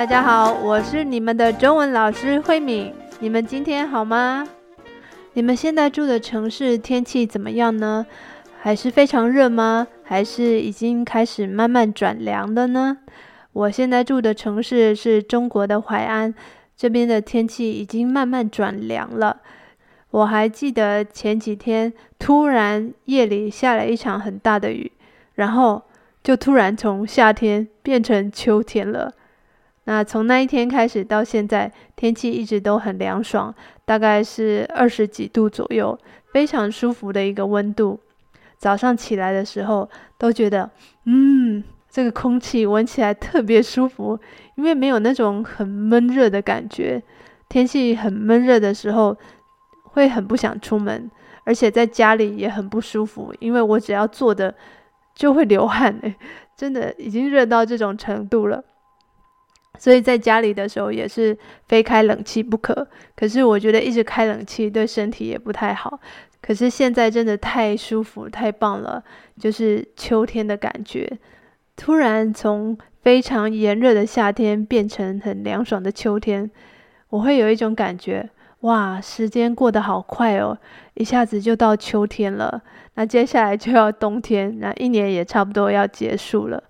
大家好，我是你们的中文老师慧敏。你们今天好吗？你们现在住的城市天气怎么样呢？还是非常热吗？还是已经开始慢慢转凉了呢？我现在住的城市是中国的淮安，这边的天气已经慢慢转凉了。我还记得前几天突然夜里下了一场很大的雨，然后就突然从夏天变成秋天了。那从那一天开始到现在，天气一直都很凉爽，大概是二十几度左右，非常舒服的一个温度。早上起来的时候都觉得，嗯，这个空气闻起来特别舒服，因为没有那种很闷热的感觉。天气很闷热的时候，会很不想出门，而且在家里也很不舒服，因为我只要坐的就会流汗，哎，真的已经热到这种程度了。所以在家里的时候也是非开冷气不可。可是我觉得一直开冷气对身体也不太好。可是现在真的太舒服、太棒了，就是秋天的感觉。突然从非常炎热的夏天变成很凉爽的秋天，我会有一种感觉：哇，时间过得好快哦！一下子就到秋天了，那接下来就要冬天，那一年也差不多要结束了。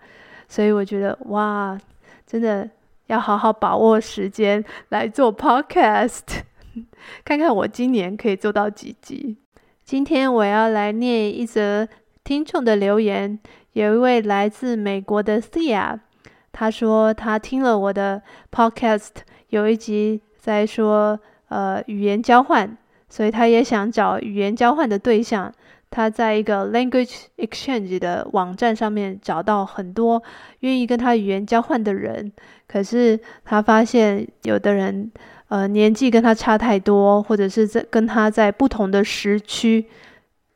所以我觉得，哇，真的。要好好把握时间来做 podcast，看看我今年可以做到几集。今天我要来念一则听众的留言，有一位来自美国的 Cia，他说他听了我的 podcast，有一集在说呃语言交换，所以他也想找语言交换的对象。他在一个 language exchange 的网站上面找到很多愿意跟他语言交换的人，可是他发现有的人，呃，年纪跟他差太多，或者是在跟他在不同的时区，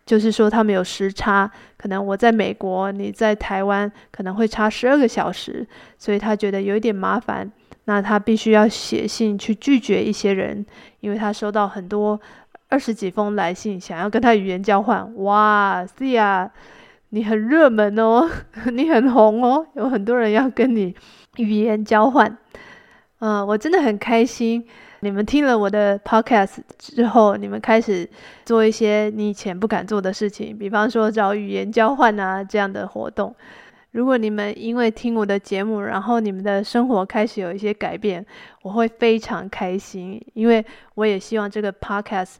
就是说他们有时差，可能我在美国，你在台湾，可能会差十二个小时，所以他觉得有一点麻烦，那他必须要写信去拒绝一些人，因为他收到很多。二十几封来信，想要跟他语言交换。哇，是呀，你很热门哦，你很红哦，有很多人要跟你语言交换。嗯，我真的很开心。你们听了我的 podcast 之后，你们开始做一些你以前不敢做的事情，比方说找语言交换啊这样的活动。如果你们因为听我的节目，然后你们的生活开始有一些改变，我会非常开心，因为我也希望这个 podcast。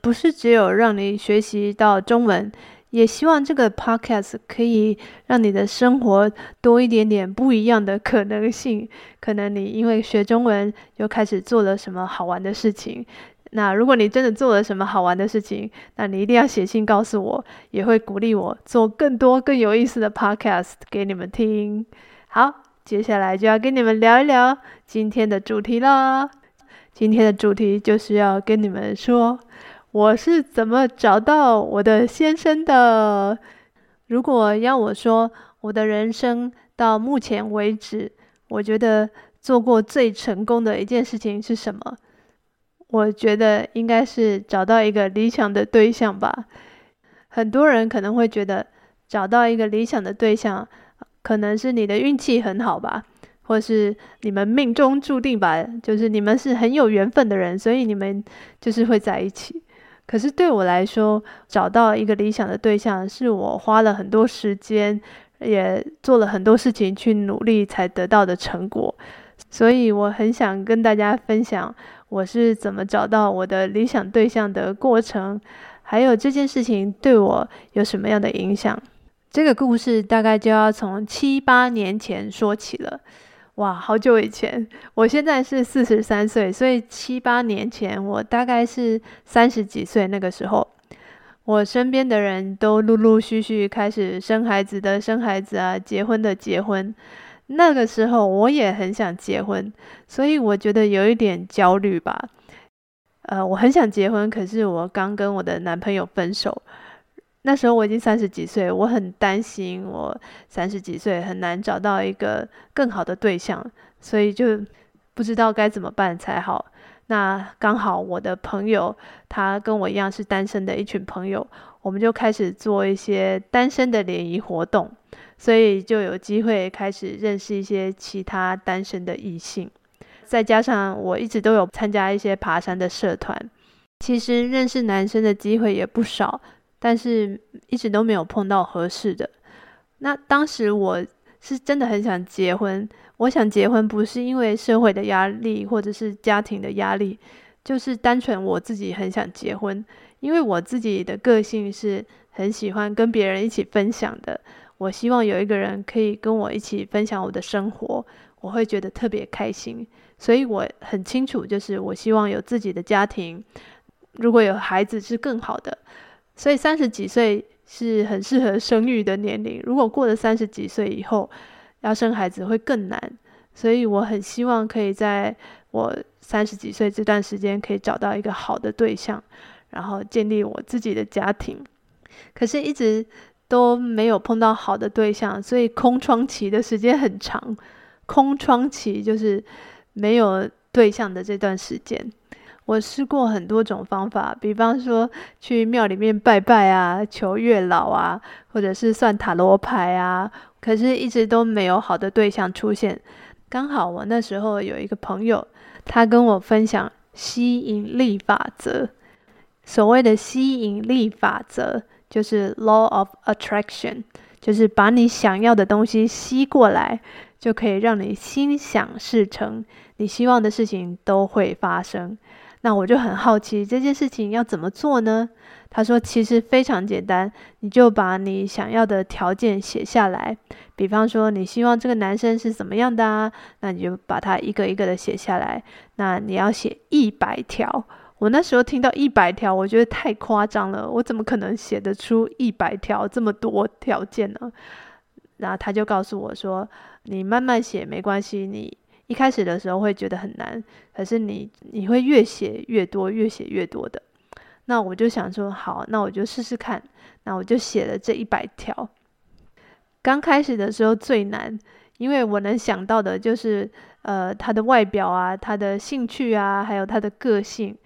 不是只有让你学习到中文，也希望这个 podcast 可以让你的生活多一点点不一样的可能性。可能你因为学中文又开始做了什么好玩的事情。那如果你真的做了什么好玩的事情，那你一定要写信告诉我，也会鼓励我做更多更有意思的 podcast 给你们听。好，接下来就要跟你们聊一聊今天的主题了。今天的主题就是要跟你们说。我是怎么找到我的先生的？如果要我说，我的人生到目前为止，我觉得做过最成功的一件事情是什么？我觉得应该是找到一个理想的对象吧。很多人可能会觉得找到一个理想的对象，可能是你的运气很好吧，或是你们命中注定吧，就是你们是很有缘分的人，所以你们就是会在一起。可是对我来说，找到一个理想的对象，是我花了很多时间，也做了很多事情去努力才得到的成果。所以我很想跟大家分享，我是怎么找到我的理想对象的过程，还有这件事情对我有什么样的影响。这个故事大概就要从七八年前说起了。哇，好久以前！我现在是四十三岁，所以七八年前我大概是三十几岁。那个时候，我身边的人都陆陆续续开始生孩子的生孩子啊，结婚的结婚。那个时候我也很想结婚，所以我觉得有一点焦虑吧。呃，我很想结婚，可是我刚跟我的男朋友分手。那时候我已经三十几岁，我很担心我三十几岁很难找到一个更好的对象，所以就不知道该怎么办才好。那刚好我的朋友他跟我一样是单身的一群朋友，我们就开始做一些单身的联谊活动。所以就有机会开始认识一些其他单身的异性。再加上我一直都有参加一些爬山的社团，其实认识男生的机会也不少，但是一直都没有碰到合适的。那当时我是真的很想结婚，我想结婚不是因为社会的压力或者是家庭的压力，就是单纯我自己很想结婚，因为我自己的个性是很喜欢跟别人一起分享的，我希望有一个人可以跟我一起分享我的生活，我会觉得特别开心。所以我很清楚，就是我希望有自己的家庭，如果有孩子是更好的。所以三十几岁是很适合生育的年龄。如果过了三十几岁以后要生孩子会更难。所以我很希望可以在我三十几岁这段时间可以找到一个好的对象，然后建立我自己的家庭。可是，一直都没有碰到好的对象，所以空窗期的时间很长。空窗期就是。没有对象的这段时间，我试过很多种方法，比方说去庙里面拜拜啊，求月老啊，或者是算塔罗牌啊，可是一直都没有好的对象出现。刚好我那时候有一个朋友，他跟我分享吸引力法则。所谓的吸引力法则，就是 law of attraction，就是把你想要的东西吸过来。就可以让你心想事成，你希望的事情都会发生。那我就很好奇这件事情要怎么做呢？他说其实非常简单，你就把你想要的条件写下来。比方说你希望这个男生是怎么样的啊？那你就把它一个一个的写下来。那你要写一百条。我那时候听到一百条，我觉得太夸张了。我怎么可能写得出一百条这么多条件呢？然后他就告诉我说。你慢慢写没关系，你一开始的时候会觉得很难，可是你你会越写越多，越写越多的。那我就想说，好，那我就试试看。那我就写了这一百条。刚开始的时候最难，因为我能想到的就是，呃，他的外表啊，他的兴趣啊，还有他的个性，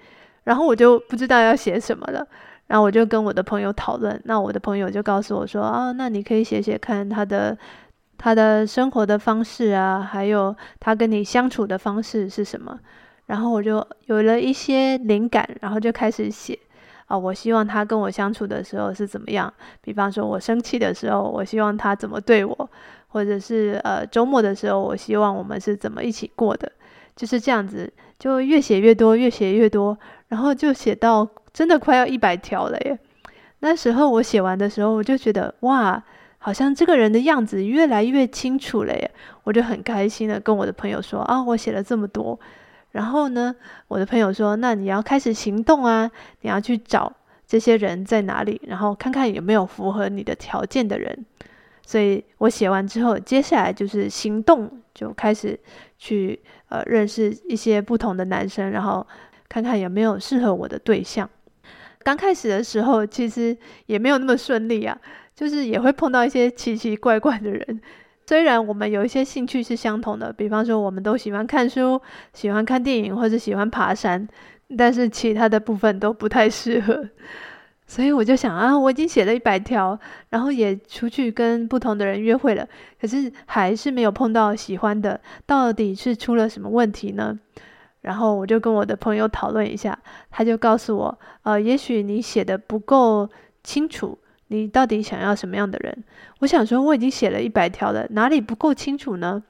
然后我就不知道要写什么了。然后我就跟我的朋友讨论，那我的朋友就告诉我说，啊，那你可以写写看他的。他的生活的方式啊，还有他跟你相处的方式是什么？然后我就有了一些灵感，然后就开始写啊。我希望他跟我相处的时候是怎么样？比方说，我生气的时候，我希望他怎么对我？或者是呃，周末的时候，我希望我们是怎么一起过的？就是这样子，就越写越多，越写越多，然后就写到真的快要一百条了耶。那时候我写完的时候，我就觉得哇。好像这个人的样子越来越清楚了耶，我就很开心的跟我的朋友说啊，我写了这么多。然后呢，我的朋友说，那你要开始行动啊，你要去找这些人在哪里，然后看看有没有符合你的条件的人。所以我写完之后，接下来就是行动，就开始去呃认识一些不同的男生，然后看看有没有适合我的对象。刚开始的时候，其实也没有那么顺利啊。就是也会碰到一些奇奇怪怪的人，虽然我们有一些兴趣是相同的，比方说我们都喜欢看书、喜欢看电影或者喜欢爬山，但是其他的部分都不太适合。所以我就想啊，我已经写了一百条，然后也出去跟不同的人约会了，可是还是没有碰到喜欢的，到底是出了什么问题呢？然后我就跟我的朋友讨论一下，他就告诉我，呃，也许你写的不够清楚。你到底想要什么样的人？我想说，我已经写了一百条了，哪里不够清楚呢？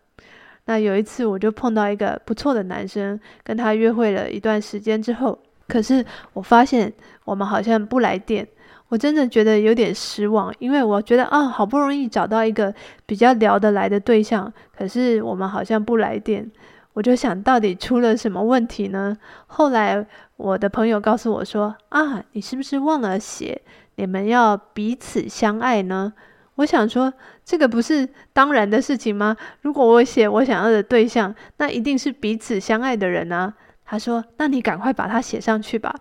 那有一次，我就碰到一个不错的男生，跟他约会了一段时间之后，可是我发现我们好像不来电，我真的觉得有点失望，因为我觉得啊，好不容易找到一个比较聊得来的对象，可是我们好像不来电，我就想到底出了什么问题呢？后来我的朋友告诉我说啊，你是不是忘了写？你们要彼此相爱呢？我想说，这个不是当然的事情吗？如果我写我想要的对象，那一定是彼此相爱的人啊。他说：“那你赶快把它写上去吧。”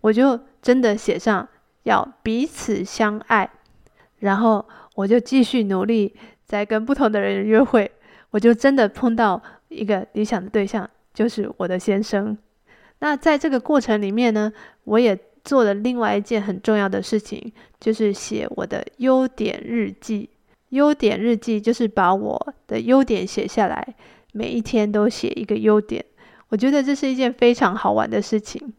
我就真的写上要彼此相爱，然后我就继续努力，在跟不同的人约会。我就真的碰到一个理想的对象，就是我的先生。那在这个过程里面呢，我也。做了另外一件很重要的事情，就是写我的优点日记。优点日记就是把我的优点写下来，每一天都写一个优点。我觉得这是一件非常好玩的事情，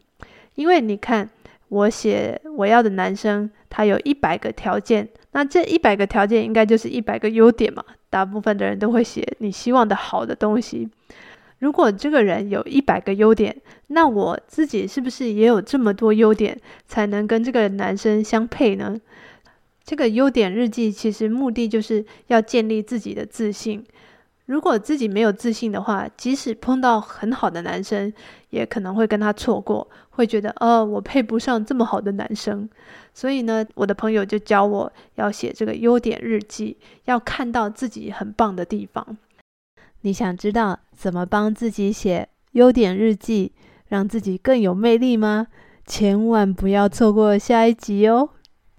因为你看，我写我要的男生，他有一百个条件，那这一百个条件应该就是一百个优点嘛。大部分的人都会写你希望的好的东西。如果这个人有一百个优点，那我自己是不是也有这么多优点，才能跟这个男生相配呢？这个优点日记其实目的就是要建立自己的自信。如果自己没有自信的话，即使碰到很好的男生，也可能会跟他错过，会觉得哦，我配不上这么好的男生。所以呢，我的朋友就教我要写这个优点日记，要看到自己很棒的地方。你想知道怎么帮自己写优点日记，让自己更有魅力吗？千万不要错过下一集哦！